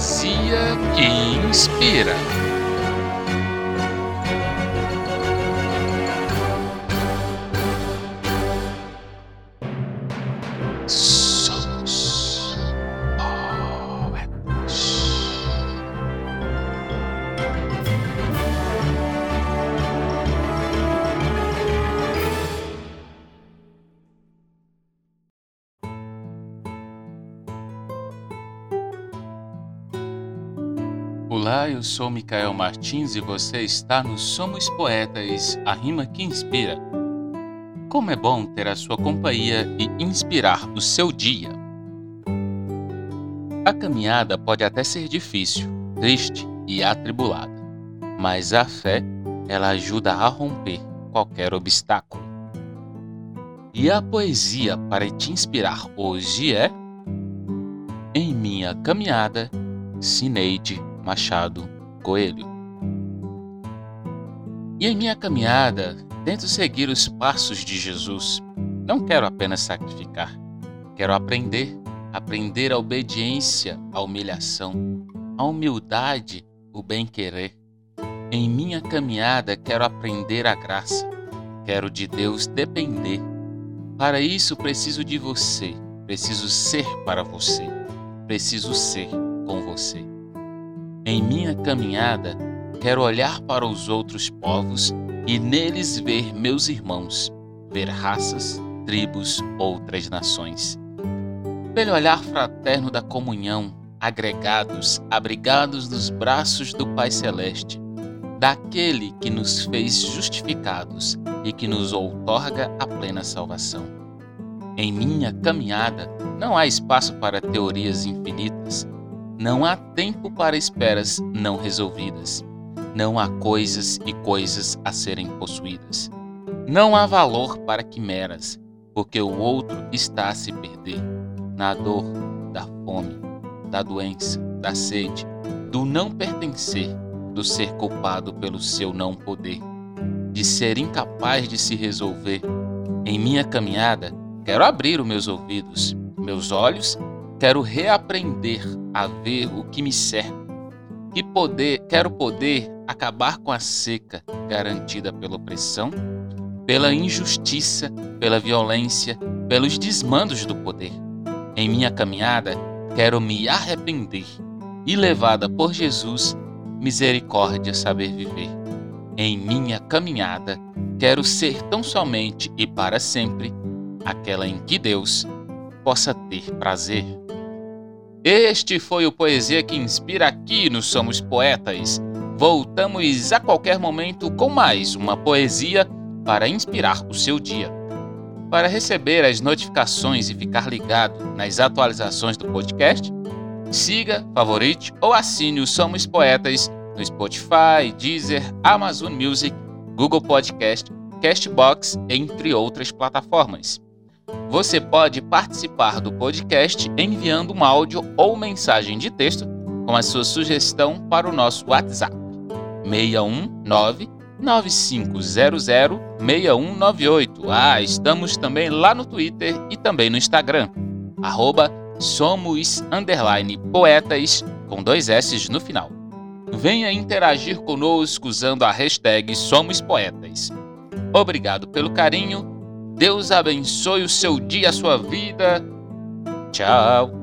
poesia que inspira. Olá, eu sou Micael Martins e você está no Somos Poetas, a rima que inspira. Como é bom ter a sua companhia e inspirar o seu dia. A caminhada pode até ser difícil, triste e atribulada, mas a fé, ela ajuda a romper qualquer obstáculo. E a poesia para te inspirar hoje é Em minha caminhada, Cineide Machado Coelho. E em minha caminhada, tento seguir os passos de Jesus. Não quero apenas sacrificar, quero aprender, aprender a obediência, a humilhação, a humildade, o bem-querer. Em minha caminhada, quero aprender a graça, quero de Deus depender. Para isso, preciso de você, preciso ser para você, preciso ser com você. Em minha caminhada, quero olhar para os outros povos e neles ver meus irmãos, ver raças, tribos, outras nações. Pelo olhar fraterno da comunhão, agregados, abrigados nos braços do Pai Celeste, daquele que nos fez justificados e que nos outorga a plena salvação. Em minha caminhada, não há espaço para teorias infinitas, não há tempo para esperas não resolvidas. Não há coisas e coisas a serem possuídas. Não há valor para quimeras, porque o outro está a se perder na dor, da fome, da doença, da sede, do não pertencer, do ser culpado pelo seu não poder, de ser incapaz de se resolver. Em minha caminhada, quero abrir os meus ouvidos, meus olhos Quero reaprender a ver o que me cerca. Que poder, quero poder acabar com a seca garantida pela opressão, pela injustiça, pela violência, pelos desmandos do poder. Em minha caminhada, quero me arrepender e, levada por Jesus, misericórdia saber viver. Em minha caminhada, quero ser tão somente e para sempre aquela em que Deus possa ter prazer. Este foi o Poesia que Inspira aqui no Somos Poetas. Voltamos a qualquer momento com mais uma poesia para inspirar o seu dia. Para receber as notificações e ficar ligado nas atualizações do podcast, siga, favorite ou assine o Somos Poetas no Spotify, Deezer, Amazon Music, Google Podcast, Castbox, entre outras plataformas. Você pode participar do podcast enviando um áudio ou mensagem de texto com a sua sugestão para o nosso WhatsApp 619 9500 6198. Ah, estamos também lá no Twitter e também no Instagram. Arroba somos underline poetas com dois S no final. Venha interagir conosco usando a hashtag Somos Poetas. Obrigado pelo carinho Deus abençoe o seu dia, a sua vida. Tchau.